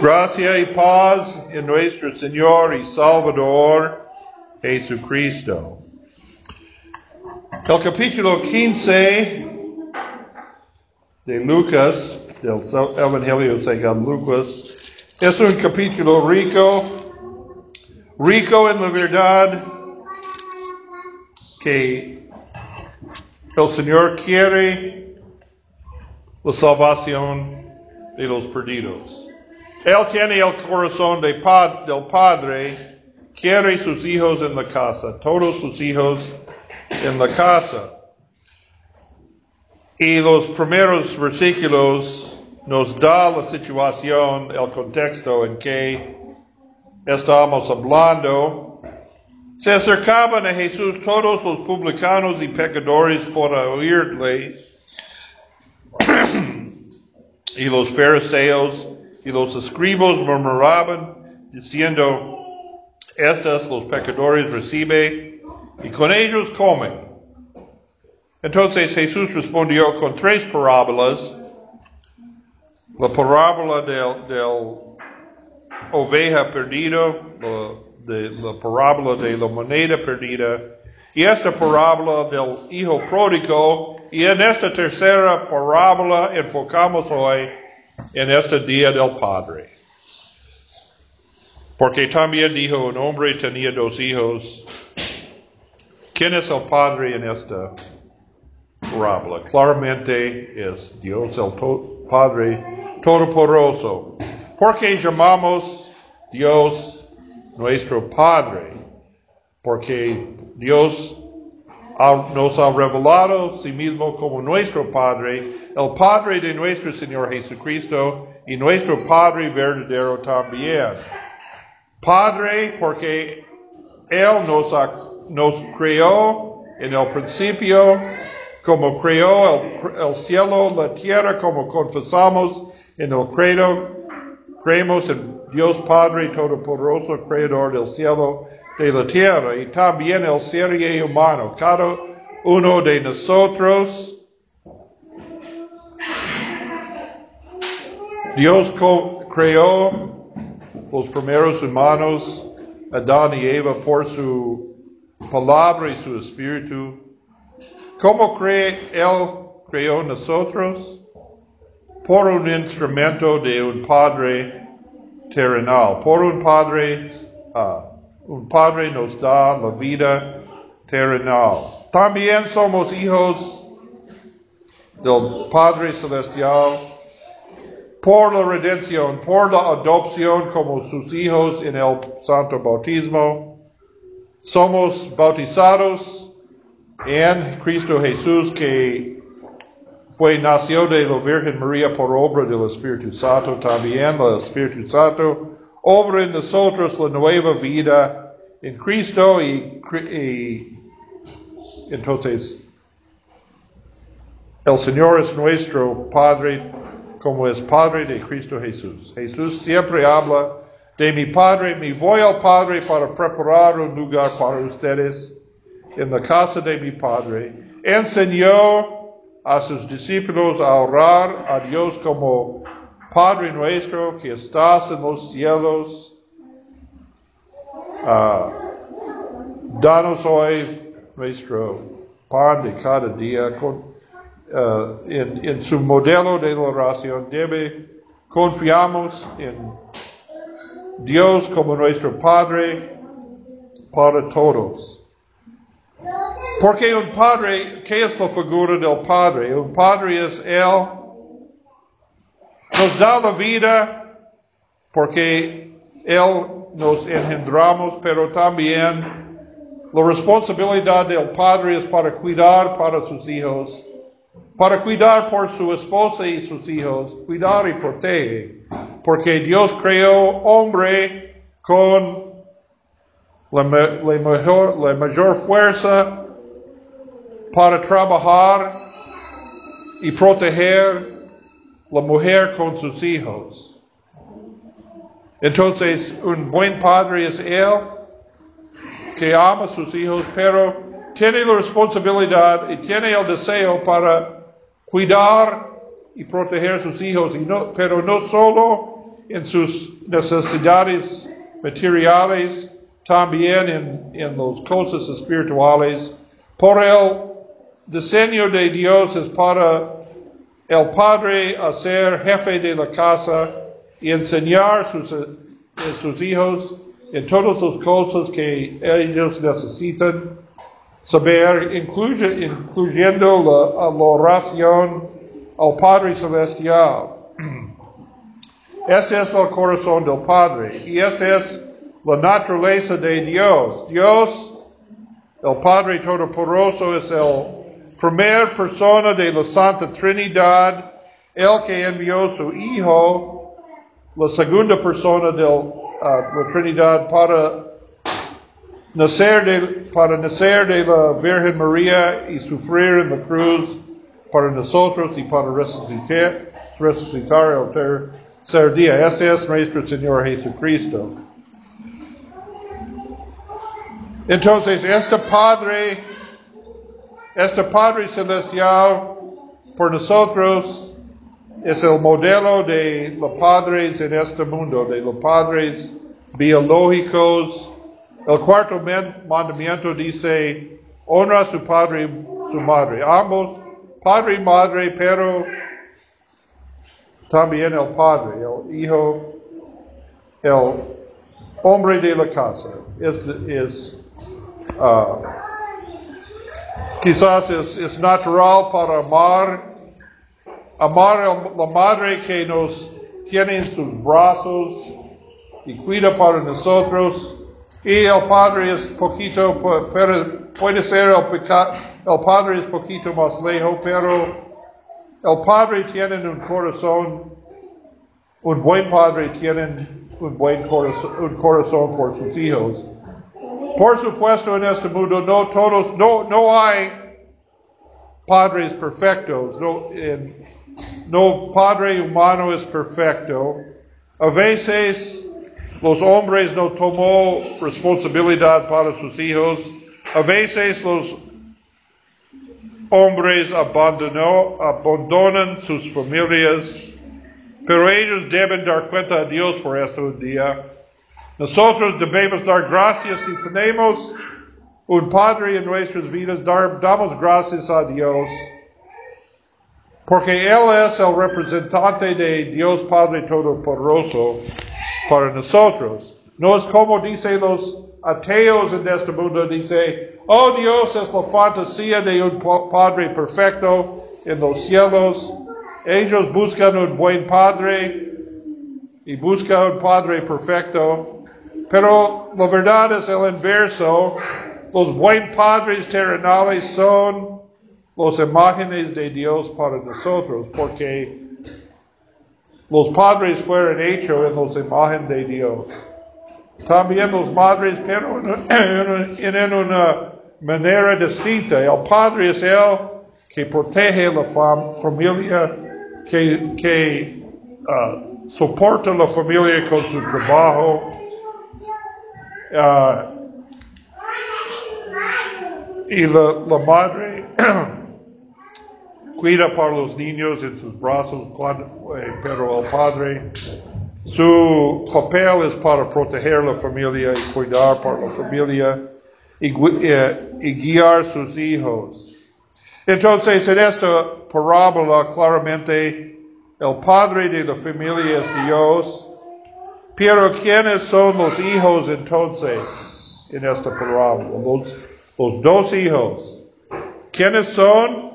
Gracia y paz en nuestro Señor y Salvador Jesucristo. El capítulo 15 de Lucas, del Evangelio según Lucas, es un capítulo rico, rico en la verdad que el Señor quiere la salvación de los perdidos. Él tiene el corazón de del Padre, quiere sus hijos en la casa, todos sus hijos en la casa. Y los primeros versículos nos da la situación, el contexto en que estamos hablando. Se acercaban a Jesús todos los publicanos y pecadores por oírle y los fariseos y los escribos murmuraban diciendo, estas los pecadores recibe y con ellos comen. Entonces Jesús respondió con tres parábolas. La parábola del, del oveja perdida, la, de, la parábola de la moneda perdida, y esta parábola del hijo pródigo, y en esta tercera parábola enfocamos hoy en este día del Padre. Porque también dijo un hombre tenía dos hijos. ¿Quién es el Padre en esta parábola? Claramente es Dios el Padre Todopoderoso. Porque llamamos Dios nuestro Padre? Porque Dios nos ha revelado sí mismo como nuestro Padre, el Padre de nuestro Señor Jesucristo y nuestro Padre verdadero también. Padre porque Él nos, nos creó en el principio, como creó el, el, cielo, la tierra, como confesamos en el credo, creemos en Dios Padre Todopoderoso, Creador del cielo de la tierra y también el ser humano. Cada uno de nosotros, Dios creó los primeros humanos, Adán y Eva, por su palabra y su espíritu. ¿Cómo cree Él creó nosotros? Por un instrumento de un Padre terrenal, por un Padre uh, un Padre nos da la vida terrenal. También somos hijos del Padre Celestial por la redención, por la adopción como sus hijos en el santo bautismo. Somos bautizados en Cristo Jesús que fue nació de la Virgen María por obra del Espíritu Santo. También el Espíritu Santo obra en nosotros la nueva vida en Cristo y, y entonces el Señor es nuestro Padre como es Padre de Cristo Jesús. Jesús siempre habla de mi Padre, me voy al Padre para preparar un lugar para ustedes en la casa de mi Padre. Enseñó a sus discípulos a orar a Dios como Padre nuestro que estás en los cielos, uh, danos hoy nuestro pan de cada día. Con, uh, en, su modelo de la oración debe confiamos en Dios como nuestro Padre para todos. Porque un padre, ¿qué es la figura del padre? Un padre es Él nos da la vida porque Él nos engendramos, pero también la responsabilidad del Padre es para cuidar para sus hijos, para cuidar por su esposa y sus hijos, cuidar y proteger, porque Dios creó hombre con la mayor fuerza para trabajar y proteger la mujer con sus hijos. Entonces, un buen padre es él que ama a sus hijos, pero tiene la responsabilidad y tiene el deseo para cuidar y proteger a sus hijos, pero no solo en sus necesidades materiales, también en, en las cosas espirituales. Por el diseño de Dios es para el padre hacer jefe de la casa y enseñar sus, a sus hijos en todas las cosas que ellos necesitan saber, incluye, incluyendo la, la oración al Padre Celestial. Este es el corazón del Padre y esta es la naturaleza de Dios. Dios, el Padre Todopoderoso, es el primer persona de la Santa Trinidad, el que envió su Hijo, la segunda persona de uh, la Trinidad para nacer de, para nacer de la Virgen María y sufrir en la cruz para nosotros y para resucitar, resucitar el tercer día. Este es nuestro Señor Jesucristo. Entonces, este Padre, este Padre Celestial, por nosotros, es el modelo de los padres en este mundo, de los padres biológicos. El cuarto mandamiento dice, honra a su padre y su madre. Ambos padre y madre, pero también el padre, el hijo, el hombre de la casa. Es, es uh, quizás es, es, natural para amar, amar a la madre que nos tiene en sus brazos y cuida para nosotros. Y el padre es poquito, pero puede ser el el Padre es poquito más lejos, pero el Padre tiene un corazón, un buen Padre tiene un buen corazón, un corazón por sus hijos. Por supuesto, en este mundo no todos, no, no hay padres perfectos, no, no padre humano es perfecto. A veces los hombres no tomó responsabilidad para sus hijos. A veces los hombres abandonan sus familias, pero ellos deben dar cuenta a Dios por esto un día. Nosotros debemos dar gracias si tenemos un Padre en nuestras vidas, damos gracias a Dios, porque Él es el representante de Dios Padre Todopoderoso para nosotros. No es como dicen los ateos en este mundo, dice, Oh Dios es la fantasía de un Padre perfecto en los cielos. Ellos buscan un buen Padre y buscan un Padre perfecto. Pero la verdad es el inverso. Los buenos padres terrenales son los imágenes de Dios para nosotros, porque los padres fueron hechos en los imágenes de Dios. También los madres, pero en una manera distinta. El padre es el que protege la familia, que, que uh, soporta la familia con su trabajo. Uh, y la madre cuida para los niños en sus brazos, eh, pero el padre, su papel es para proteger la familia y cuidar para la familia y, guiar sus hijos. Entonces, en esta parábola, claramente, el padre de la familia es Dios. Pero ¿quiénes son los hijos entonces en esta parábola? Los, los dos hijos. ¿Quiénes son?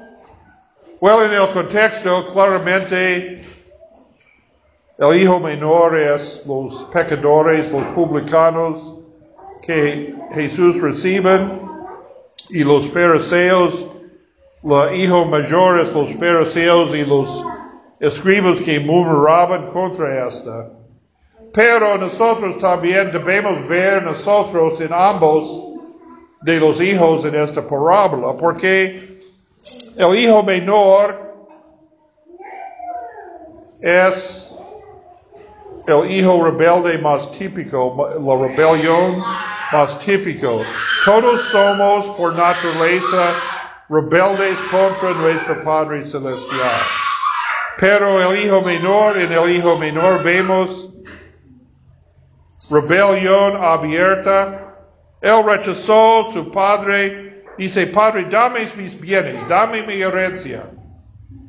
Bueno, en el contexto, claramente, el hijo menor es los pecadores, los publicanos, que Jesús reciben y los fariseos, los hijos mayores, los fariseos y los escribas que murmuraban contra esta. Pero nosotros también debemos ver nosotros en ambos de los hijos en esta parábola, porque el hijo menor es el hijo rebelde más típico, la rebelión más típico. Todos somos por naturaleza rebeldes contra nuestro Padre Celestial. Pero el hijo menor, en el hijo menor vemos rebelión abierta. Él rechazó su padre. Dice, Padre, dame mis bienes, dame mi herencia.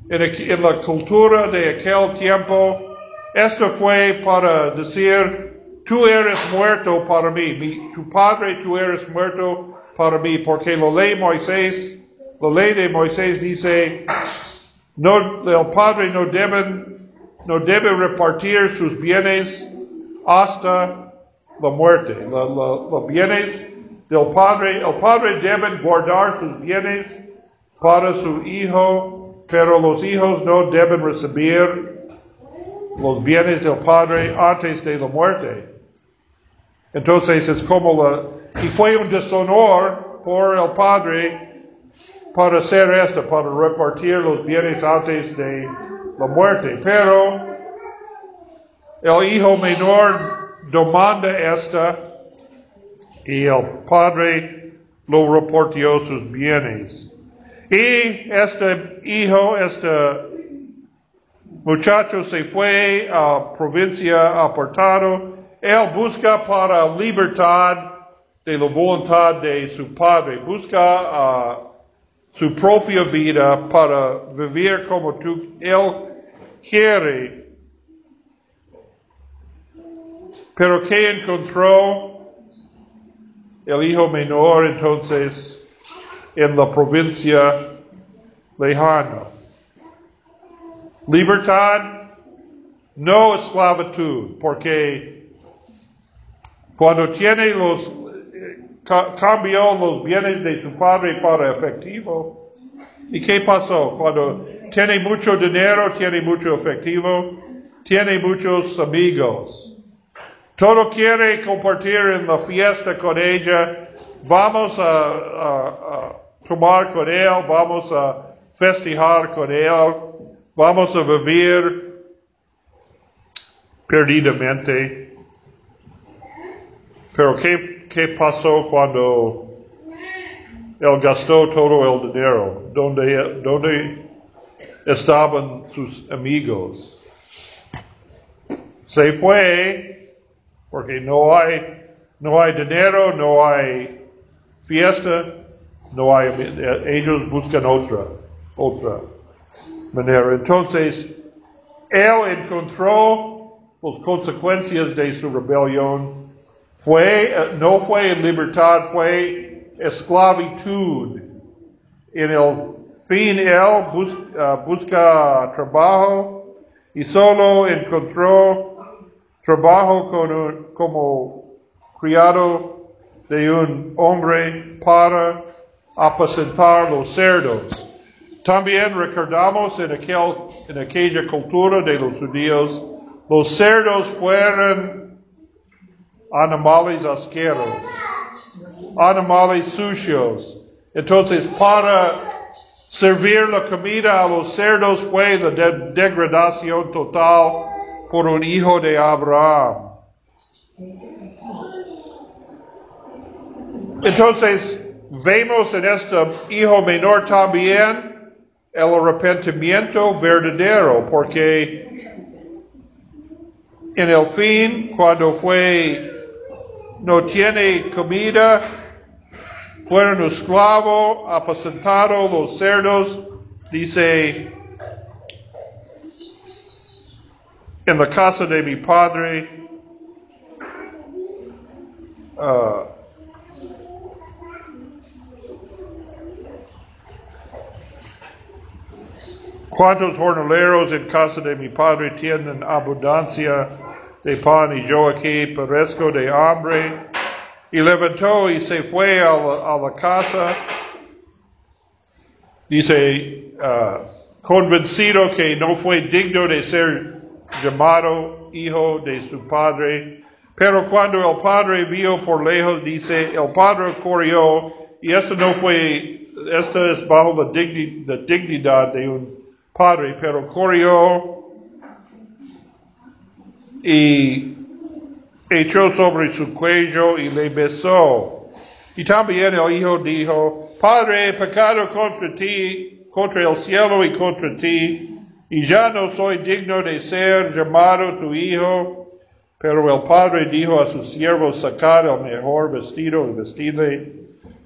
En, en la cultura de aquel tiempo, esto fue para decir, tú eres muerto para mí, mi, tu padre, tú eres muerto para mí, porque la ley Moisés, la ley de Moisés dice, no, el padre no debe, no debe repartir sus bienes hasta la muerte. los bienes del padre, el padre debe guardar sus bienes para su hijo, pero los hijos no deben recibir los bienes del padre antes de la muerte. Entonces es como la, y fue un deshonor por el padre para hacer esto, para repartir los bienes antes de la muerte. Pero el hijo menor demanda esta y el padre lo reportó sus bienes. Y este hijo, este muchacho se fue a provincia apartado. Él busca para libertad de la voluntad de su padre. Busca uh, su propia vida para vivir como tú, él quiere. Pero que encontró el hijo menor entonces en la provincia lejana? Libertad, no esclavitud, porque cuando tiene los cambió los bienes de su padre para efectivo. ¿Y qué pasó? Cuando tiene mucho dinero, tiene mucho efectivo, tiene muchos amigos. Todo quiere compartir en la fiesta con ella. Vamos a, tomar con él, vamos a festejar con él, vamos a vivir perdidamente. Pero ¿qué qué pasó cuando él gastó todo el dinero, ¿Dónde, dónde estaban sus amigos. Se fue porque no hay, no hay dinero, no hay fiesta, no hay, ellos buscan otra, otra manera. Entonces, él encontró las consecuencias de su rebelión fue, no fue libertad, fue esclavitud. En el fin él uh, busca trabajo y solo encontró trabajo como criado de un hombre para apacentar los cerdos. También recordamos en, aquel, aquella cultura de los judíos, los cerdos fueron animales asqueros, animales sucios. Entonces, para servir la comida a los cerdos fue la degradación total por un hijo de Abraham. Entonces, vemos en este hijo menor también el arrepentimiento verdadero, porque en el fin, cuando fue no tiene comida, fueron esclavos, apacentados los cerdos, dice, en la casa de mi padre, uh, ¿Cuántos jornaleros en casa de mi padre tienen abundancia de pan y yo aquí perezco de hambre. Y levantó y se fue a la, casa. Dice, uh, convencido que no fue digno de ser llamado hijo de su padre. Pero cuando el padre vio por lejos, dice, el padre corrió, y esto no fue, esto es bajo la, dignidad de un padre, pero corrió y echó sobre su cuello y le besó. Y también el hijo dijo, Padre, he pecado contra ti, contra el cielo y contra ti, y ya no soy digno de ser llamado tu hijo. Pero el padre dijo a su siervo sacar el mejor vestido y vestirle,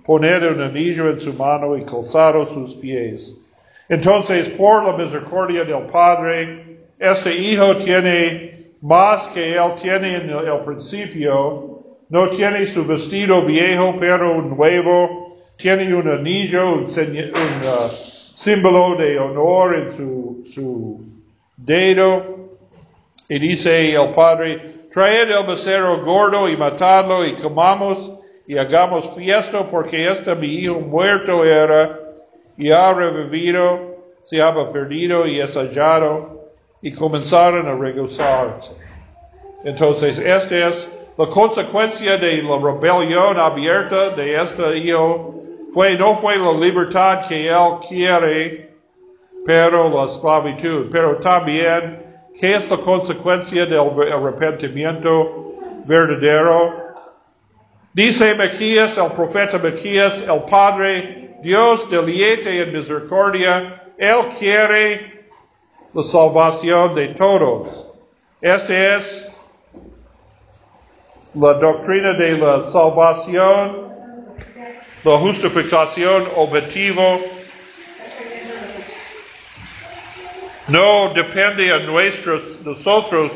poner un anillo en su mano y calzado sus pies. Entonces, por la misericordia del padre, este hijo tiene más que él tiene en el, principio. No tiene su vestido viejo, pero nuevo. Tiene un anillo, un, uh, símbolo de honor en su, su dedo. Y dice el padre, traed el becerro gordo y matadlo y comamos y hagamos fiesta porque este mi hijo muerto era y ha revivido, se había perdido y es hallado y comenzaron a regocijarse. Entonces, esta es la consecuencia de la rebelión abierta de este hijo. Fue, no fue la libertad que él quiere, pero la esclavitud. Pero también ¿Qué es la consecuencia del arrepentimiento verdadero? Dice Mequías, el profeta Mequías, el Padre, Dios deliete en misericordia, Él quiere la salvación de todos. Esta es la doctrina de la salvación, la justificación objetivo No depende a nuestros, nosotros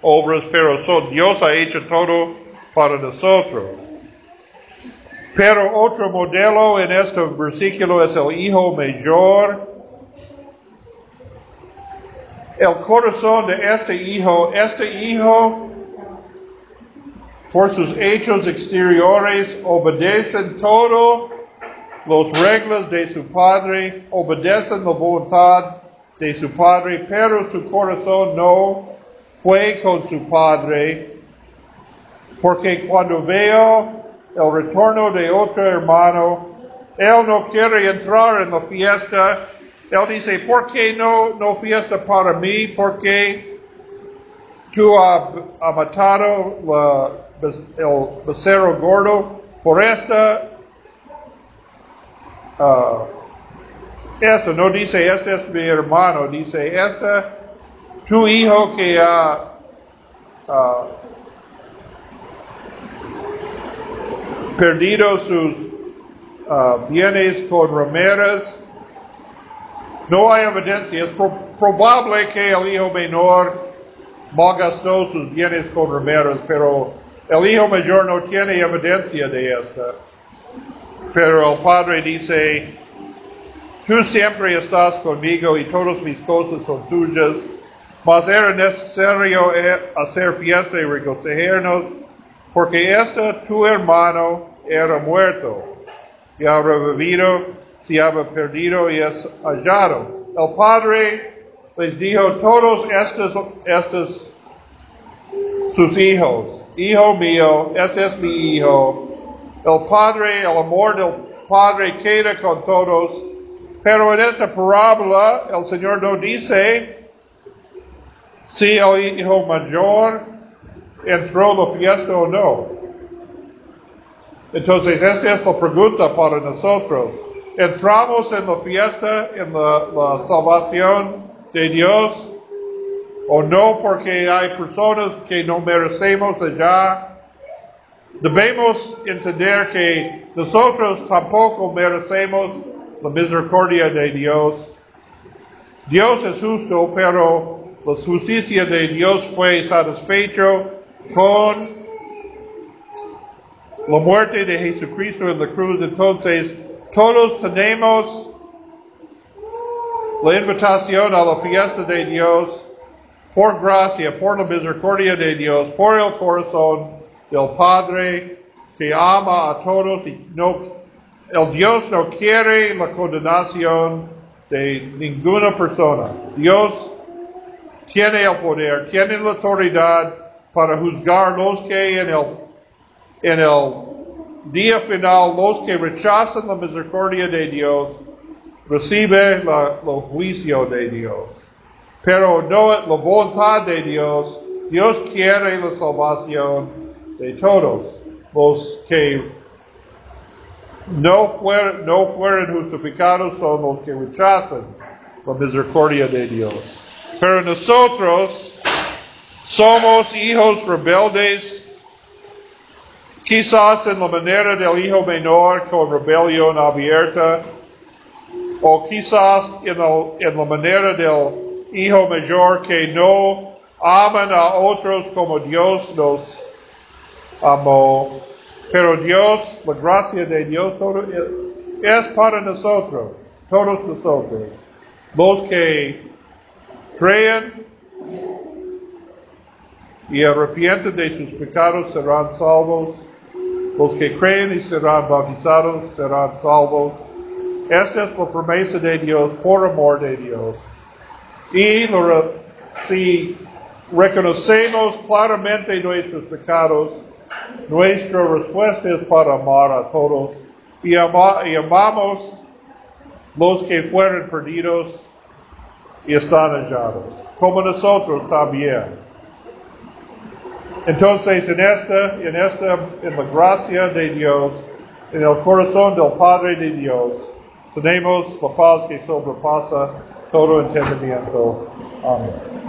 obras, pero son, Dios ha hecho todo para nosotros. Pero otro modelo en este versículo es el hijo mayor. El corazón de este hijo, este hijo, por sus hechos exteriores, obedecen todo los reglas de su padre, obedecen la voluntad de su padre, pero su corazón no fue con su padre, porque cuando veo el retorno de otro hermano, él no quiere entrar en la fiesta. Él dice, ¿por qué no, no fiesta para mí? Porque tú has, matado el becerro gordo. Por esta uh, esto no dice, este es mi hermano, dice, este, tu hijo que ha perdido sus uh, bienes con rameras. No hay evidencia. Es probable que el hijo menor malgastó sus bienes con rameras, pero el hijo mayor no tiene evidencia de esto. Pero el padre dice, Tú siempre estás conmigo y todas mis cosas son tuyas, mas era necesario hacer fiesta y regocijarnos, porque este tu hermano era muerto y ha revivido, se había perdido y es hallado. El padre les dijo, todos estos, estos sus hijos, hijo mío, este es mi hijo. El padre, el amor del padre queda con todos pero en esta parábola el Señor no dice si el hijo mayor entró en la fiesta o no. Entonces, esta es la pregunta para nosotros. ¿Entramos en la fiesta, en la salvación de Dios? ¿O no porque hay personas que no merecemos allá? Debemos entender que nosotros tampoco merecemos la misericordia de Dios. Dios es justo, pero la justicia de Dios fue satisfecho con la muerte de Jesucristo en la cruz. Entonces, todos tenemos la invitación a la fiesta de Dios por gracia, por la misericordia de Dios, por el corazón del Padre que ama a todos y no el Dios no quiere la condenación de ninguna persona. Dios tiene el poder, tiene la autoridad para juzgar los que en el, en el día final, los que rechazan la misericordia de Dios, recibe el juicio de Dios. Pero no la voluntad de Dios. Dios quiere la salvación de todos los que no, no fueron justificados son los que rechazan la misericordia de Dios. Pero nosotros somos hijos rebeldes, quizás en la manera del hijo menor con rebelión abierta, o quizás en, el, en la manera del hijo mayor que no aman a otros como Dios nos amó. Pero Dios, la gracia de Dios todo es para nosotros, todos nosotros. Los que creen y arrepienten de sus pecados serán salvos. Los que creen y serán bautizados serán salvos. Esta es la promesa de Dios por amor de Dios. Y si reconocemos claramente nuestros pecados, nuestra respuesta es para amar a todos y, ama, y amamos los que fueron perdidos y están hallados, como nosotros también. Entonces, en esta, en esta, en la gracia de Dios, en el corazón del Padre de Dios, tenemos la paz que sobrepasa total intensity until um,